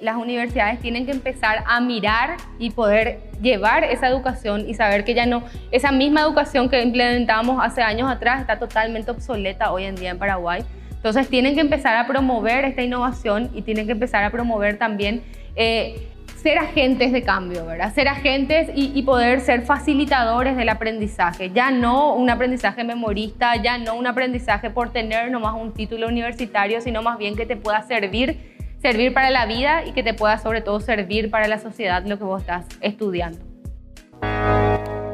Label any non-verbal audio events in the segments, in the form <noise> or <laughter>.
las universidades tienen que empezar a mirar y poder llevar esa educación y saber que ya no, esa misma educación que implementamos hace años atrás está totalmente obsoleta hoy en día en Paraguay. Entonces tienen que empezar a promover esta innovación y tienen que empezar a promover también eh, ser agentes de cambio, ¿verdad? Ser agentes y, y, poder ser facilitadores del aprendizaje. Ya no un aprendizaje memorista, ya no un aprendizaje por tener nomás un título universitario, sino más bien que te pueda servir servir para la vida y que te pueda sobre todo servir para la sociedad lo que vos estás estudiando.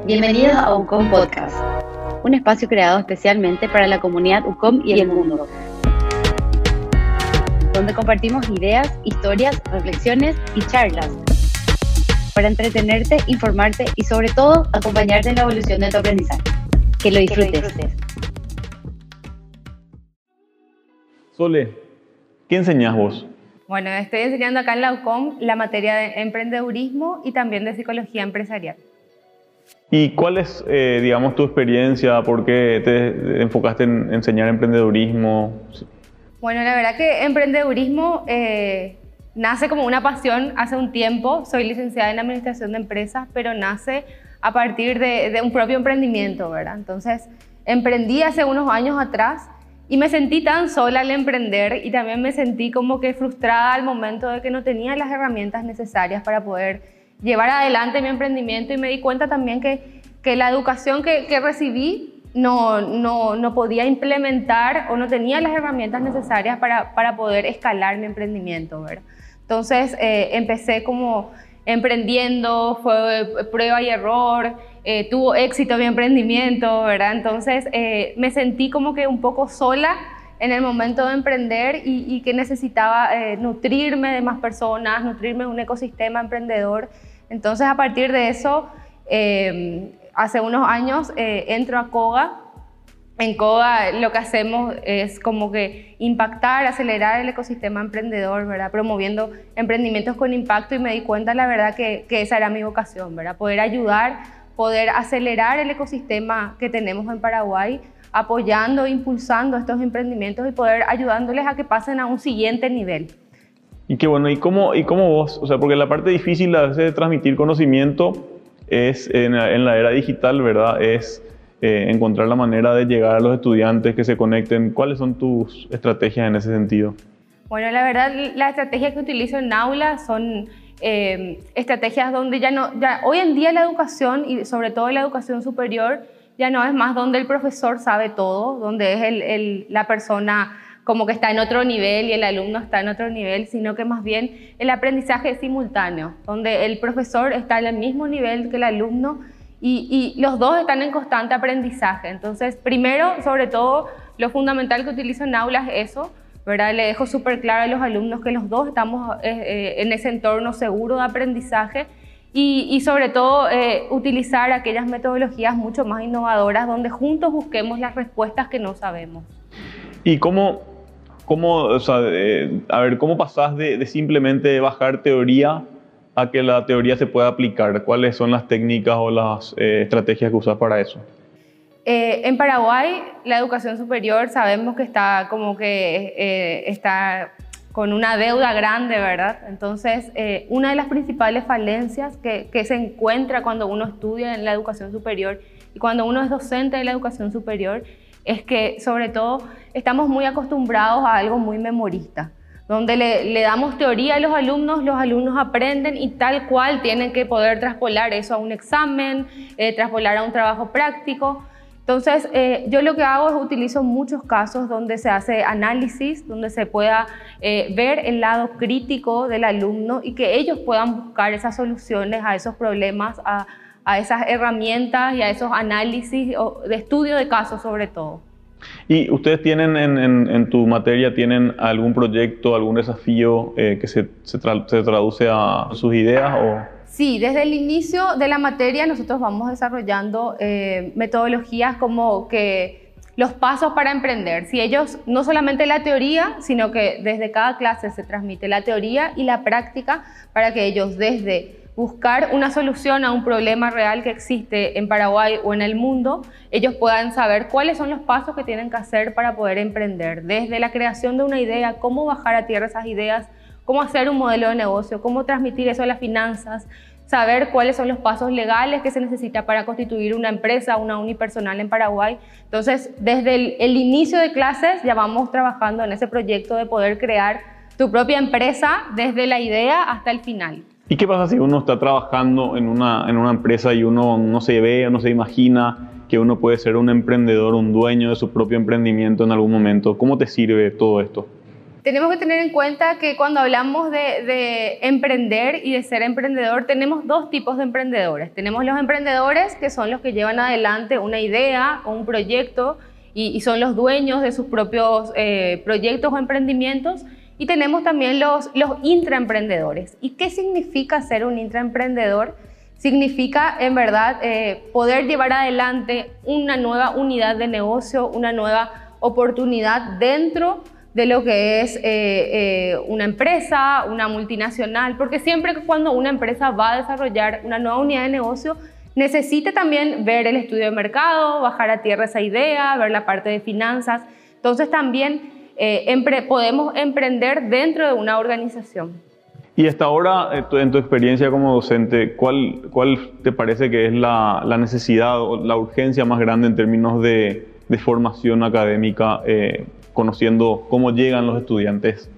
Bienvenidos a UCOM Podcast, un espacio creado especialmente para la comunidad UCOM y el mundo, donde compartimos ideas, historias, reflexiones y charlas para entretenerte, informarte y sobre todo acompañarte en la evolución de tu aprendizaje. Que lo disfrutes. Sole, ¿qué enseñas vos? Bueno, estoy enseñando acá en la UCOM la materia de emprendedurismo y también de psicología empresarial. ¿Y cuál es, eh, digamos, tu experiencia? ¿Por qué te enfocaste en enseñar emprendedurismo? Bueno, la verdad que emprendedurismo eh, nace como una pasión hace un tiempo. Soy licenciada en Administración de Empresas, pero nace a partir de, de un propio emprendimiento, ¿verdad? Entonces, emprendí hace unos años atrás y me sentí tan sola al emprender y también me sentí como que frustrada al momento de que no tenía las herramientas necesarias para poder llevar adelante mi emprendimiento y me di cuenta también que, que la educación que, recibí no, no, no, podía implementar o no tenía las herramientas necesarias para, para poder escalar mi emprendimiento. Entonces eh, empecé como emprendiendo, fue prueba y error, eh, tuvo éxito mi emprendimiento, ¿verdad? Entonces eh, me sentí como que un poco sola en el momento de emprender y, que necesitaba eh, nutrirme de más personas, nutrirme de un ecosistema emprendedor. Entonces a partir de eso, hace unos años entro a Koga. En Koga lo que hacemos es como que impactar, acelerar el ecosistema emprendedor, ¿verdad? Promoviendo emprendimientos con impacto y me di cuenta, la verdad, que, que esa era mi vocación, ¿verdad? Poder ayudar poder acelerar el ecosistema que tenemos en Paraguay, apoyando, impulsando estos emprendimientos y poder ayudándoles a que pasen a un siguiente nivel. Y qué bueno, ¿y cómo, y cómo vos? O sea, porque la parte difícil a veces de transmitir conocimiento es en, la era digital, ¿verdad? Es eh, encontrar la manera de llegar a los estudiantes que se conecten. ¿Cuáles son tus estrategias en ese sentido? Bueno, la verdad, la estrategia que utilizo en aula son eh, estrategias donde ya no, ya hoy en día la educación y sobre todo la educación superior ya no es más donde el profesor sabe todo, donde es el, la persona como que está en otro nivel y el alumno está en otro nivel, sino que más bien el aprendizaje es simultáneo, donde el profesor está en el mismo nivel que el alumno y, y los dos están en constante aprendizaje. Entonces, primero, sobre todo, lo fundamental que utilizo en aulas es eso, ¿verdad? Le dejo súper claro a los alumnos que los dos estamos eh, eh, en ese entorno seguro de aprendizaje y, sobre todo eh, utilizar aquellas metodologías mucho más innovadoras donde juntos busquemos las respuestas que no sabemos. ¿Y cómo, cómo a ver, cómo pasás de, de simplemente bajar teoría a que la teoría se pueda aplicar? ¿Cuáles son las técnicas o las estrategias que usas para eso? Eh, en Paraguay, la educación superior sabemos que está como que eh, está con una deuda grande, ¿verdad? Entonces, eh, una de las principales falencias que, que, se encuentra cuando uno estudia en la educación superior y cuando uno es docente de la educación superior es que, sobre todo, estamos muy acostumbrados a algo muy memorista, donde le, le damos teoría a los alumnos, los alumnos aprenden y tal cual tienen que poder traspolar eso a un examen, traspolar a un trabajo práctico. Entonces, eh, yo lo que hago es utilizo muchos casos donde se hace análisis, donde se pueda eh, ver el lado crítico del alumno y que ellos puedan buscar esas soluciones a esos problemas, a, esas herramientas y a esos análisis de estudio de casos sobre todo. ¿Y ustedes tienen en, en, en tu materia, tienen algún proyecto, algún desafío eh, que se, se, tra se traduce a sus ideas o...? Sí, desde el inicio de la materia nosotros vamos desarrollando eh, metodologías como que los pasos para emprender. Si ellos, no solamente la teoría, sino que desde cada clase se transmite la teoría y la práctica para que ellos desde buscar una solución a un problema real que existe en Paraguay o en el mundo, ellos puedan saber cuáles son los pasos que tienen que hacer para poder emprender, desde la creación de una idea, cómo bajar a tierra esas ideas, cómo hacer un modelo de negocio, cómo transmitir eso a las finanzas, saber cuáles son los pasos legales que se necesita para constituir una empresa, una unipersonal en Paraguay. Entonces, desde el, el inicio de clases ya vamos trabajando en ese proyecto de poder crear tu propia empresa desde la idea hasta el final. ¿Y qué pasa si uno está trabajando en una, en una empresa y uno no se ve, no se imagina que uno puede ser un emprendedor, un dueño de su propio emprendimiento en algún momento? ¿Cómo te sirve todo esto? Tenemos que tener en cuenta que cuando hablamos de, de, emprender y de ser emprendedor, tenemos dos tipos de emprendedores. Tenemos los emprendedores que son los que llevan adelante una idea o un proyecto y, y son los dueños de sus propios eh, proyectos o emprendimientos. Y tenemos también los, los intraemprendedores. ¿Y qué significa ser un intraemprendedor? Significa, en verdad, eh, poder llevar adelante una nueva unidad de negocio, una nueva oportunidad dentro de lo que es eh, eh, una empresa, una multinacional, porque siempre que cuando una empresa va a desarrollar una nueva unidad de negocio, necesita también ver el estudio de mercado, bajar a tierra esa idea, ver la parte de finanzas. Entonces también eh, podemos emprender dentro de una organización. Y hasta ahora, en tu experiencia como docente, ¿cuál, cuál te parece que es la, la, necesidad o la urgencia más grande en términos de, de formación académica, conociendo cómo llegan los estudiantes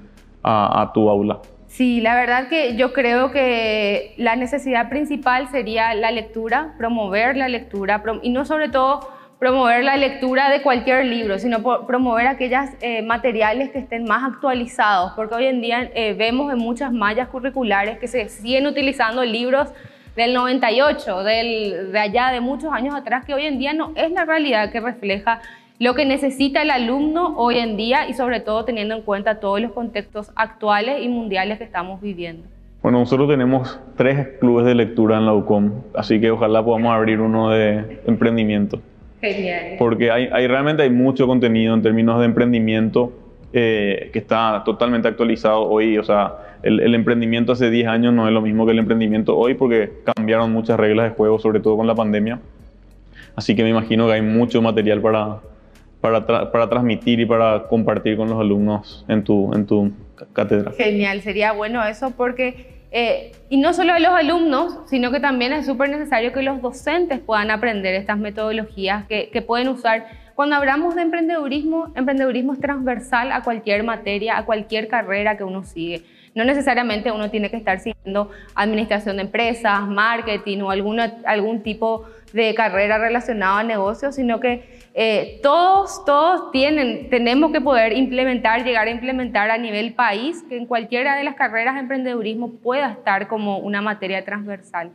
a, tu aula? Sí, la verdad que yo creo que la necesidad principal sería la lectura, promover la lectura y no sobre todo promover la lectura de cualquier libro, sino promover aquellos eh, materiales que estén más actualizados, porque hoy en día eh, vemos en muchas mallas curriculares que se siguen utilizando libros del 98, del, de allá, de muchos años atrás, que hoy en día no es la realidad que refleja lo que necesita el alumno hoy en día y sobre todo teniendo en cuenta todos los contextos actuales y mundiales que estamos viviendo. Bueno, nosotros tenemos tres clubes de lectura en la UCOM, así que ojalá podamos abrir uno de emprendimiento. Genial. Porque hay, hay, realmente hay mucho contenido en términos de emprendimiento eh, que está totalmente actualizado hoy. O sea, el, el, emprendimiento hace 10 años no es lo mismo que el emprendimiento hoy porque cambiaron muchas reglas de juego, sobre todo con la pandemia. Así que me imagino que hay mucho material para, para, tra para transmitir y para compartir con los alumnos en tu, en tu cátedra. Genial, sería bueno eso porque eh, y no solo a los alumnos, sino que también es súper necesario que los docentes puedan aprender estas metodologías que, que, pueden usar. Cuando hablamos de emprendedurismo, emprendedurismo es transversal a cualquier materia, a cualquier carrera que uno sigue. No necesariamente uno tiene que estar siguiendo administración de empresas, marketing o alguna, algún tipo de carrera relacionada a negocios, sino que eh, todos, todos tienen, tenemos que poder implementar, llegar a implementar a nivel país, que en cualquiera de las carreras de emprendedurismo pueda estar como una materia transversal.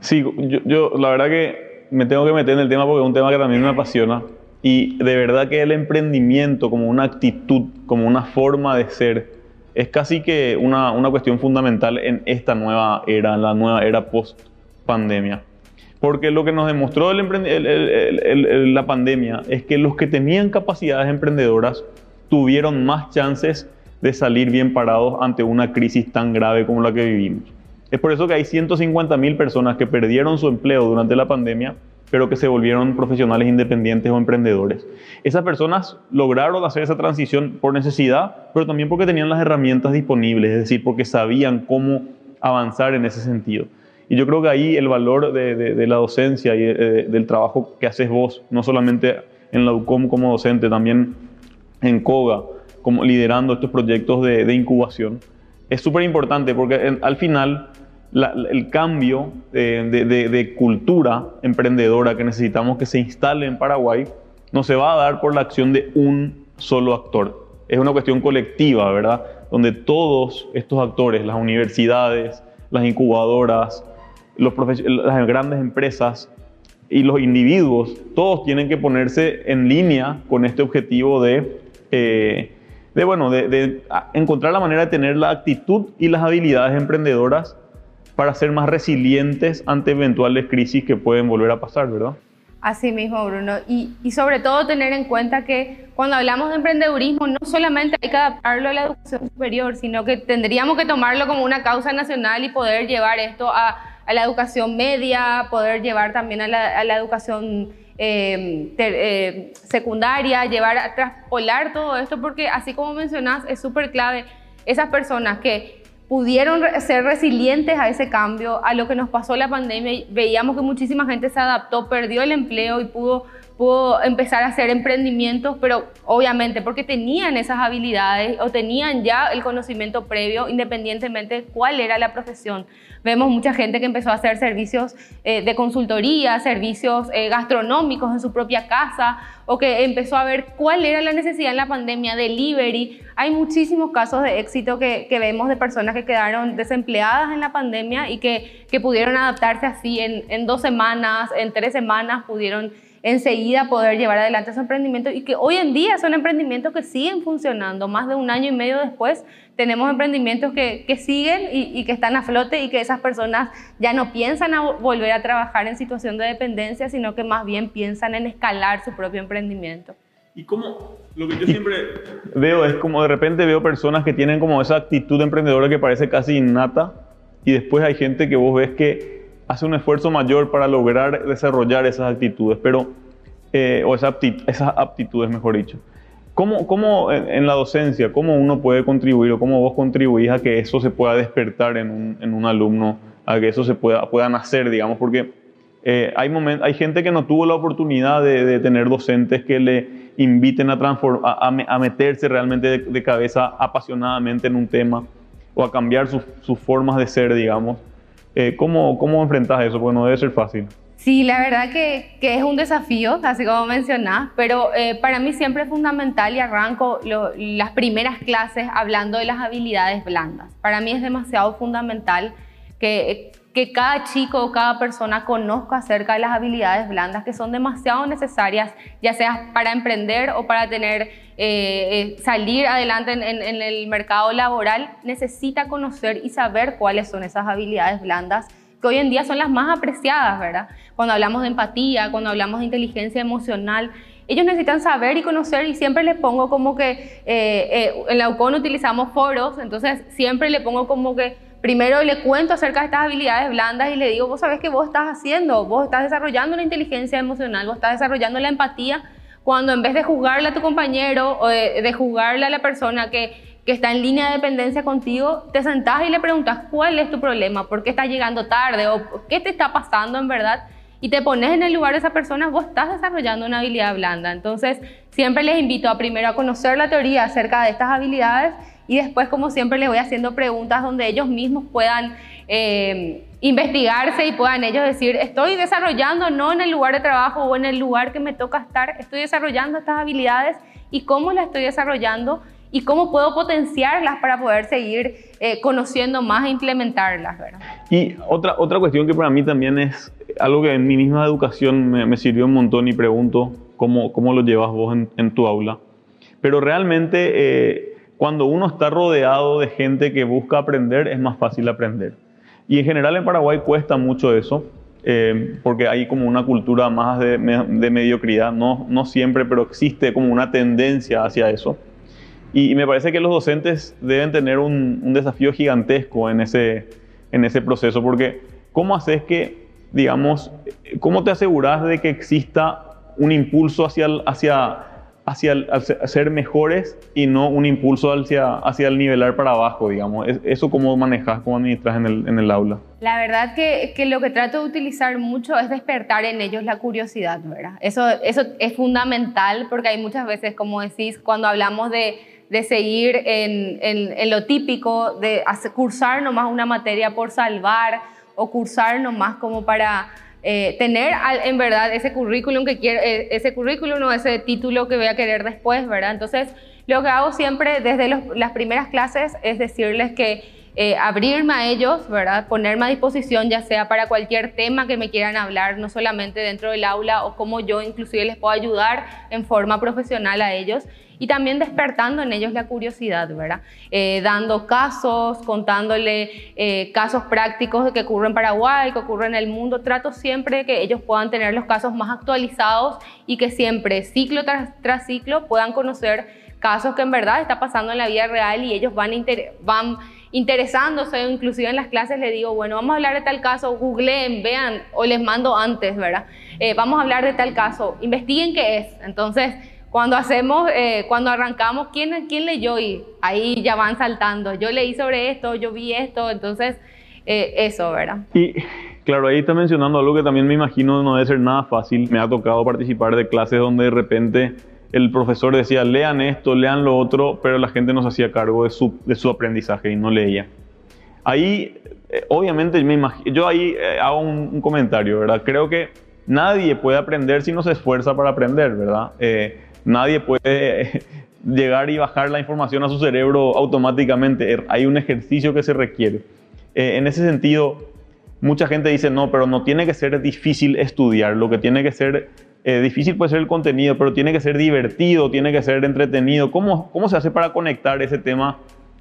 Sí, yo, yo la verdad que me tengo que meter en el tema porque es un tema que también me apasiona y de verdad que el emprendimiento como una actitud, como una forma de ser, es casi que una, una cuestión fundamental en esta nueva era, la nueva era post pandemia. Porque lo que nos demostró la pandemia es que los que tenían capacidades emprendedoras tuvieron más chances de salir bien parados ante una crisis tan grave como la que vivimos. Es por eso que hay 150 mil personas que perdieron su empleo durante la pandemia, pero que se volvieron profesionales independientes o emprendedores. Esas personas lograron hacer esa transición por necesidad, pero también porque tenían las herramientas disponibles, es decir, porque sabían cómo avanzar en ese sentido. Y yo creo que ahí el valor de, la docencia y eh, del trabajo que haces vos, no solamente en la UCOM como docente, también en COGA, como liderando estos proyectos de, incubación, es súper importante porque al final el cambio de cultura emprendedora que necesitamos que se instale en Paraguay no se va a dar por la acción de un solo actor. Es una cuestión colectiva, ¿verdad? Donde todos estos actores, las universidades, las incubadoras, las grandes empresas y los individuos, todos tienen que ponerse en línea con este objetivo de, eh, bueno, de, encontrar la manera de tener la actitud y las habilidades emprendedoras para ser más resilientes ante eventuales crisis que pueden volver a pasar, ¿verdad? Así mismo, Bruno. Y, sobre todo tener en cuenta que cuando hablamos de emprendedurismo no solamente hay que adaptarlo a la educación superior, sino que tendríamos que tomarlo como una causa nacional y poder llevar esto a, la educación media, poder llevar también a la, educación ter, eh, secundaria, llevar a traspolar todo esto, porque así como mencionás, es súper clave. esas personas que pudieron ser resilientes a ese cambio, a lo que nos pasó la pandemia, veíamos que muchísima gente se adaptó, perdió el empleo y pudo pudo empezar a hacer emprendimientos, pero obviamente porque tenían esas habilidades o tenían ya el conocimiento previo, independientemente de cuál era la profesión. Vemos mucha gente que empezó a hacer servicios eh, de consultoría, servicios eh, gastronómicos en su propia casa, o que empezó a ver cuál era la necesidad en la pandemia, delivery. Hay muchísimos casos de éxito que, vemos de personas que quedaron desempleadas en la pandemia y que, que pudieron adaptarse así en, en dos semanas, en tres semanas, pudieron enseguida poder llevar adelante ese emprendimiento y que hoy en día son emprendimientos que siguen funcionando. Más de un año y medio después tenemos emprendimientos que, que siguen y, y, que están a flote y que esas personas ya no piensan a volver a trabajar en situación de dependencia, sino que más bien piensan en escalar su propio emprendimiento. Y como lo que yo siempre veo es como de repente veo personas que tienen como esa actitud emprendedora que parece casi innata y después hay gente que vos ves que hace un esfuerzo mayor para lograr desarrollar esas actitudes, pero, eh, o esas, aptitudes, mejor dicho. ¿Cómo, cómo en, la docencia, cómo uno puede contribuir o cómo vos contribuís a que eso se pueda despertar en un, en un alumno, a que eso se pueda, pueda nacer, digamos? Porque eh, hay, moment, hay gente que no tuvo la oportunidad de, de tener docentes que le inviten a, a, a meterse realmente de, cabeza apasionadamente en un tema o a cambiar sus formas de ser, digamos. Eh, ¿cómo, ¿Cómo enfrentas eso? Porque no debe ser fácil. Sí, la verdad que, es un desafío, así como mencionás, pero eh, para mí siempre es fundamental y arranco las primeras clases hablando de las habilidades blandas. Para mí es demasiado fundamental que, que cada chico o cada persona conozca acerca de las habilidades blandas que son demasiado necesarias, ya sea para emprender o para tener, eh, eh, salir adelante en, el mercado laboral, necesita conocer y saber cuáles son esas habilidades blandas que hoy en día son las más apreciadas, ¿verdad? Cuando hablamos de empatía, cuando hablamos de inteligencia emocional, ellos necesitan saber y conocer y siempre les pongo como que, eh, en la UCON utilizamos foros, entonces siempre le pongo como que primero le cuento acerca de estas habilidades blandas y le digo, vos sabés que vos estás haciendo, vos estás desarrollando la inteligencia emocional, vos estás desarrollando la empatía, cuando en vez de juzgarle a tu compañero o de, de juzgarle a la persona que, que está en línea de dependencia contigo, te sentás y le preguntas cuál es tu problema, por qué estás llegando tarde o qué te está pasando en verdad y te pones en el lugar de esa persona, vos estás desarrollando una habilidad blanda. Entonces, siempre les invito a primero a conocer la teoría acerca de estas habilidades y después, como siempre, les voy haciendo preguntas donde ellos mismos puedan eh, investigarse y puedan ellos decir, estoy desarrollando no en el lugar de trabajo o en el lugar que me toca estar, estoy desarrollando estas habilidades y cómo las estoy desarrollando y cómo puedo potenciarlas para poder seguir eh, conociendo más e implementarlas. ¿verdad? Y otra, otra cuestión que para mí también es algo que en mi misma educación me, sirvió un montón y pregunto cómo, cómo lo llevas vos en, en tu aula. Pero realmente... Eh, cuando uno está rodeado de gente que busca aprender, es más fácil aprender. Y en general en Paraguay cuesta mucho eso, eh, porque hay como una cultura más de, mediocridad, no, no siempre, pero existe como una tendencia hacia eso. Y, me parece que los docentes deben tener un, un, desafío gigantesco en ese, en ese proceso, porque ¿cómo haces que, digamos, cómo te aseguras de que exista un impulso hacia, hacia hacia ser mejores y no un impulso hacia, hacia el nivelar para abajo, digamos. ¿Eso cómo manejas, cómo administras en el, en el aula? La verdad que, que, lo que trato de utilizar mucho es despertar en ellos la curiosidad, ¿verdad? Eso, eso es fundamental porque hay muchas veces, como decís, cuando hablamos de, de seguir en, en, lo típico, de cursar nomás una materia por salvar o cursar nomás como para eh, tener en verdad ese currículum que quiero, eh, ese currículum o ese título que voy a querer después, ¿verdad? Entonces, lo que hago siempre desde las primeras clases es decirles que eh, abrirme a ellos, ¿verdad? Ponerme a disposición ya sea para cualquier tema que me quieran hablar, no solamente dentro del aula o cómo yo inclusive les puedo ayudar en forma profesional a ellos, y también despertando en ellos la curiosidad, ¿verdad? Eh, dando casos, contándole eh, casos prácticos que ocurren en Paraguay, que ocurren en el mundo. Trato siempre de que ellos puedan tener los casos más actualizados y que siempre, ciclo tras, ciclo, puedan conocer casos que en verdad está pasando en la vida real y ellos van, van interesándose, inclusive en las clases les digo, bueno, vamos a hablar de tal caso, googleen, vean, o les mando antes, ¿verdad? Eh, vamos a hablar de tal caso, investiguen qué es. Entonces, Cuando hacemos, eh, cuando arrancamos, ¿quién, ¿quién leyó? Y ahí ya van saltando. Yo leí sobre esto, yo vi esto, entonces eh, eso, ¿verdad? Y claro, ahí está mencionando algo que también me imagino no debe ser nada fácil. Me ha tocado participar de clases donde de repente el profesor decía, lean esto, lean lo otro, pero la gente no se hacía cargo de su, de su aprendizaje y no leía. Ahí, eh, obviamente, me yo ahí eh, hago un, comentario, ¿verdad? Creo que nadie puede aprender si no se esfuerza para aprender, ¿verdad? Eh, nadie puede <laughs> llegar y bajar la información a su cerebro automáticamente. Er, hay un ejercicio que se requiere. en ese sentido, mucha gente dice, no, pero no tiene que ser difícil estudiar, lo que tiene que ser difícil puede ser el contenido, pero tiene que ser divertido, tiene que ser entretenido. ¿Cómo, cómo se hace para conectar ese tema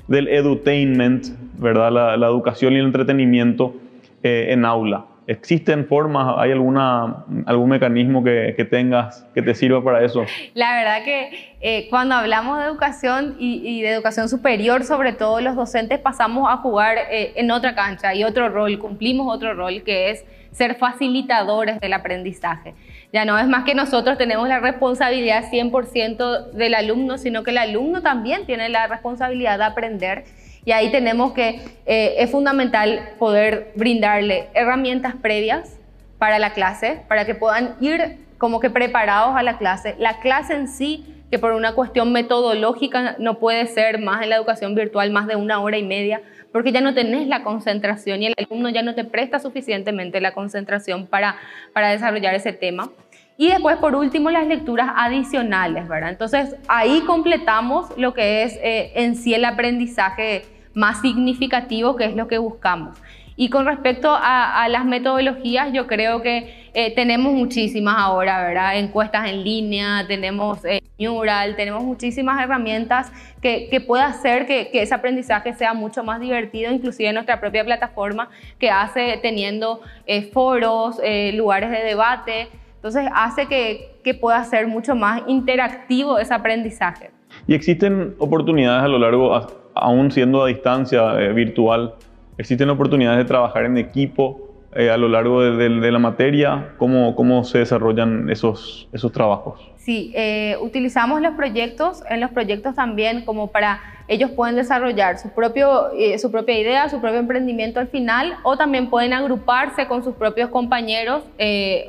del edutainment, ¿verdad? La, educación y el entretenimiento eh, en aula. ¿Existen formas, hay alguna, algún mecanismo que, tengas que te sirva para eso? La verdad que eh, cuando hablamos de educación y, de educación superior, sobre todo los docentes pasamos a jugar eh, en otra cancha y otro rol, cumplimos otro rol que es ser facilitadores del aprendizaje. Ya no es más que nosotros tenemos la responsabilidad 100% del alumno, sino que el alumno también tiene la responsabilidad de aprender. Y ahí tenemos que, eh, es fundamental poder brindarle herramientas previas para la clase, para que puedan ir como que preparados a la clase. La clase en sí, que por una cuestión metodológica no puede ser más en la educación virtual, más de una hora y media, porque ya no tenés la concentración y el alumno ya no te presta suficientemente la concentración para, para desarrollar ese tema. Y después, por último, las lecturas adicionales, ¿verdad? Entonces, ahí completamos lo que es eh, en sí el aprendizaje más significativo, que es lo que buscamos. Y con respecto a, las metodologías, yo creo que eh, tenemos muchísimas ahora, ¿verdad? Encuestas en línea, tenemos eh, Neural, tenemos muchísimas herramientas que, que puede hacer que, que, ese aprendizaje sea mucho más divertido, inclusive en nuestra propia plataforma que hace teniendo eh, foros, lugares de debate. Entonces hace que, que pueda ser mucho más interactivo ese aprendizaje. ¿Y existen oportunidades a lo largo, aún siendo a distancia virtual, ¿Existen oportunidades de trabajar en equipo eh, a lo largo de, la materia? ¿Cómo, ¿Cómo, se desarrollan esos, esos trabajos? Sí, eh, utilizamos los proyectos, en los proyectos también como para ellos pueden desarrollar su, propio, eh, su propia idea, su propio emprendimiento al final, o también pueden agruparse con sus propios compañeros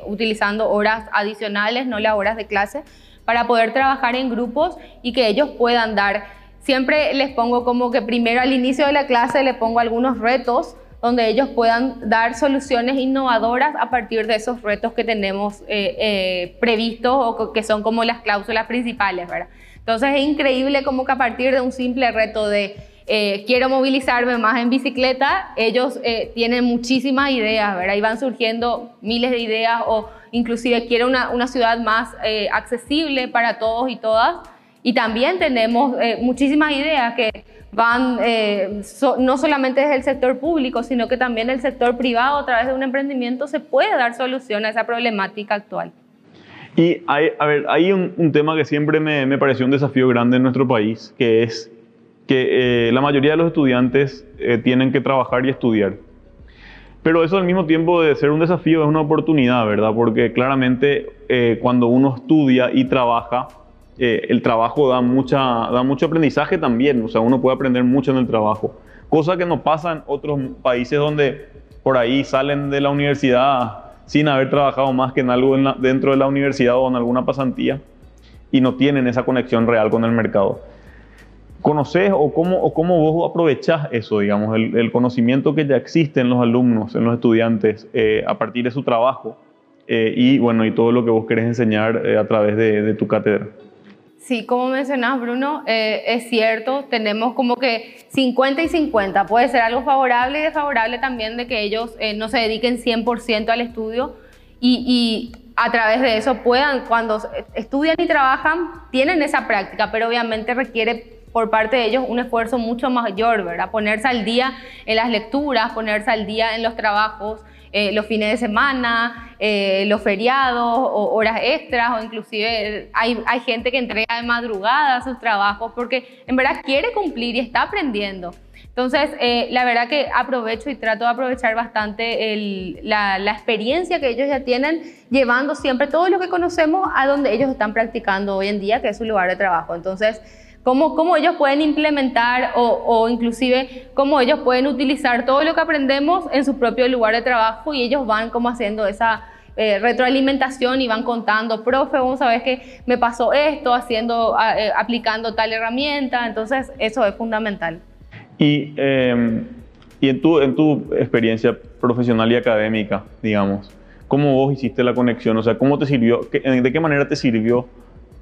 utilizando horas adicionales, no las horas de clase, para poder trabajar en grupos y que ellos puedan dar Siempre les pongo como que primero al inicio de la clase les pongo algunos retos donde ellos puedan dar soluciones innovadoras a partir de esos retos que tenemos eh, eh, previstos o que son como las cláusulas principales, ¿verdad? Entonces es increíble como que a partir de un simple reto de eh, quiero movilizarme más en bicicleta, ellos tienen muchísimas ideas, ¿verdad? Y van surgiendo miles de ideas o inclusive quiero una ciudad más accesible para todos y todas y también tenemos eh, muchísimas ideas que van eh, no solamente desde el sector público, sino que también el sector privado a través de un emprendimiento se puede dar solución a esa problemática actual. Y hay, a ver, hay un, tema que siempre me, me, pareció un desafío grande en nuestro país, que es que eh, la mayoría de los estudiantes tienen que trabajar y estudiar. Pero eso al mismo tiempo de ser un desafío es una oportunidad, ¿verdad? Porque claramente cuando uno estudia y trabaja, eh, el trabajo da, mucha, da mucho aprendizaje también, o sea, uno puede aprender mucho en el trabajo, cosa que no pasa en otros países donde por ahí salen de la universidad sin haber trabajado más que en algo dentro de la universidad o en alguna pasantía y no tienen esa conexión real con el mercado. ¿Conoces o cómo, o cómo vos aprovechás eso, digamos, el, conocimiento que ya existe en los alumnos, en los estudiantes, eh, a partir de su trabajo eh, y, bueno, y todo lo que vos querés enseñar a través de, de tu cátedra? Sí, como mencionas, Bruno, eh, es cierto, tenemos como que 50 y 50. Puede ser algo favorable y desfavorable también de que ellos eh, no se dediquen 100% al estudio y, a través de eso puedan, cuando estudian y trabajan, tienen esa práctica, pero obviamente requiere por parte de ellos un esfuerzo mucho mayor, ¿verdad? Ponerse al día en las lecturas, ponerse al día en los trabajos. Eh, los fines de semana, eh, los feriados o horas extras o inclusive hay, hay gente que entrega de madrugada sus trabajos porque en verdad quiere cumplir y está aprendiendo. Entonces, eh, la verdad que aprovecho y trato de aprovechar bastante la, la, experiencia que ellos ya tienen, llevando siempre todo lo que conocemos a donde ellos están practicando hoy en día, que es su lugar de trabajo. Entonces, cómo, cómo ellos pueden implementar o, o, inclusive cómo ellos pueden utilizar todo lo que aprendemos en su propio lugar de trabajo y ellos van como haciendo esa eh, retroalimentación y van contando, profe, vos sabés que me pasó esto haciendo, eh, aplicando tal herramienta, entonces eso es fundamental. Y, em, y en, tu, en tu experiencia profesional y académica, digamos, ¿cómo vos hiciste la conexión? O sea, ¿cómo te sirvió? ¿De qué manera te sirvió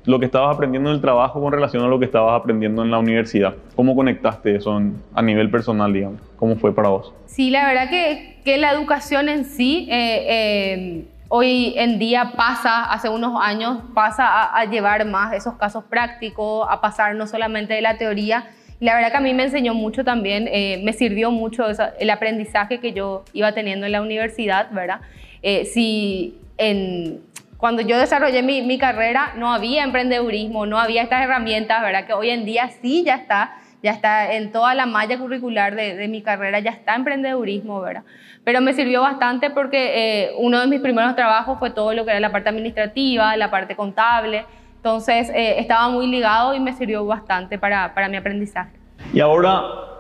lo que estabas aprendiendo en el trabajo con relación a lo que estabas aprendiendo en la universidad? ¿Cómo conectaste eso a nivel personal, digamos? ¿Cómo fue para vos? Sí, la verdad que, que la educación en sí eh, em, hoy en día pasa, hace unos años, pasa a, llevar más esos casos prácticos, a pasar no solamente de la teoría. La verdad que a mí me enseñó mucho también, eh, me sirvió mucho el aprendizaje que yo iba teniendo en la universidad, ¿verdad? Eh, si en, cuando yo desarrollé mi, mi, carrera no había emprendedurismo, no había estas herramientas, ¿verdad? Que hoy en día sí ya está, ya está en toda la malla curricular de, de mi carrera, ya está emprendedurismo, ¿verdad? pero me sirvió bastante porque eh, uno de mis primeros trabajos fue todo lo que era la parte administrativa, la parte contable, entonces eh, estaba muy ligado y me sirvió bastante para, para mi aprendizaje. Y ahora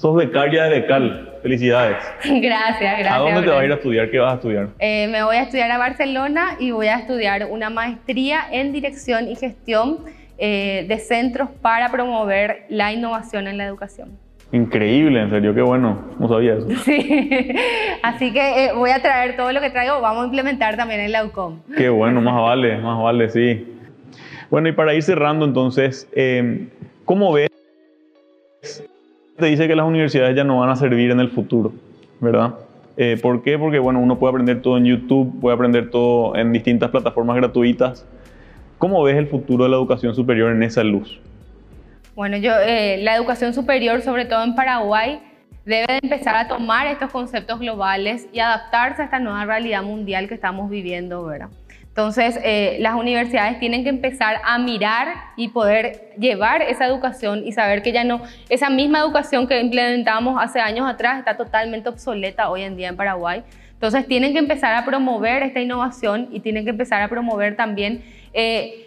sos becaria de Becal, felicidades. <laughs> gracias, gracias. ¿A dónde te vas a ir a estudiar? ¿Qué vas a estudiar? Eh, me voy a estudiar a Barcelona y voy a estudiar una maestría en dirección y gestión de centros para promover la innovación en la educación. Increíble, en serio, qué bueno. No sabía eso. <laughs> Sí, así que eh, voy a traer todo lo que traigo, vamos a implementar también en la UCOM. Qué bueno, más vale, más vale, sí. Bueno, y para ir cerrando entonces, eh, ¿cómo ves? Te dice que las universidades ya no van a servir en el futuro, ¿verdad? Eh, ¿Por qué? Porque bueno, uno puede aprender todo en YouTube, puede aprender todo en distintas plataformas gratuitas. ¿Cómo ves el futuro de la educación superior en esa luz? Bueno, yo, eh, la educación superior, sobre todo en Paraguay, debe empezar a tomar estos conceptos globales y adaptarse a esta nueva realidad mundial que estamos viviendo, ¿verdad? Entonces, eh, las universidades tienen que empezar a mirar y poder llevar esa educación y saber que ya no, esa misma educación que implementamos hace años atrás está totalmente obsoleta hoy en día en Paraguay. Entonces, tienen que empezar a promover esta innovación y tienen que empezar a promover también eh,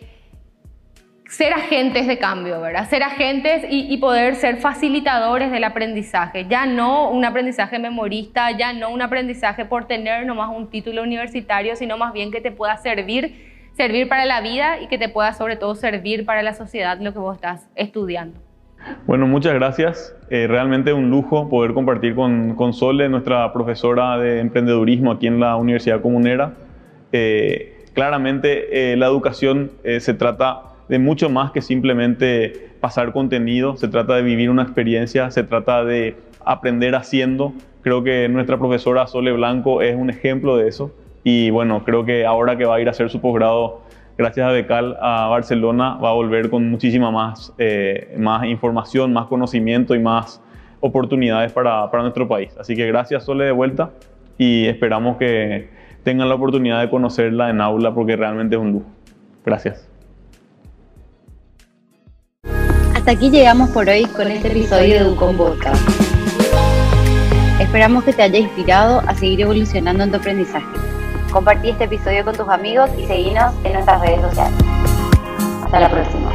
ser agentes de cambio, ¿verdad? Ser agentes y, poder ser facilitadores del aprendizaje. Ya no un aprendizaje memorista, ya no un aprendizaje por tener nomás un título universitario, sino más bien que te pueda servir, servir para la vida y que te pueda sobre todo servir para la sociedad lo que vos estás estudiando. Bueno, muchas gracias. Eh, realmente un lujo poder compartir con, con, Sole, nuestra profesora de emprendedurismo aquí en la Universidad Comunera. Eh, claramente eh, la educación se trata de mucho más que simplemente pasar contenido, se trata de vivir una experiencia, se trata de aprender haciendo. Creo que nuestra profesora Sole Blanco es un ejemplo de eso y bueno, creo que ahora que va a ir a hacer su posgrado, gracias a Becal a Barcelona, va a volver con muchísima más, eh, más información, más conocimiento y más oportunidades para, para nuestro país. Así que gracias Sole de vuelta y esperamos que tengan la oportunidad de conocerla en aula porque realmente es un lujo. Gracias. Hasta aquí llegamos por hoy con este episodio de Ducom Podcast. Esperamos que te haya inspirado a seguir evolucionando en tu aprendizaje. Compartí este episodio con tus amigos y seguinos en nuestras redes sociales. Hasta la próxima.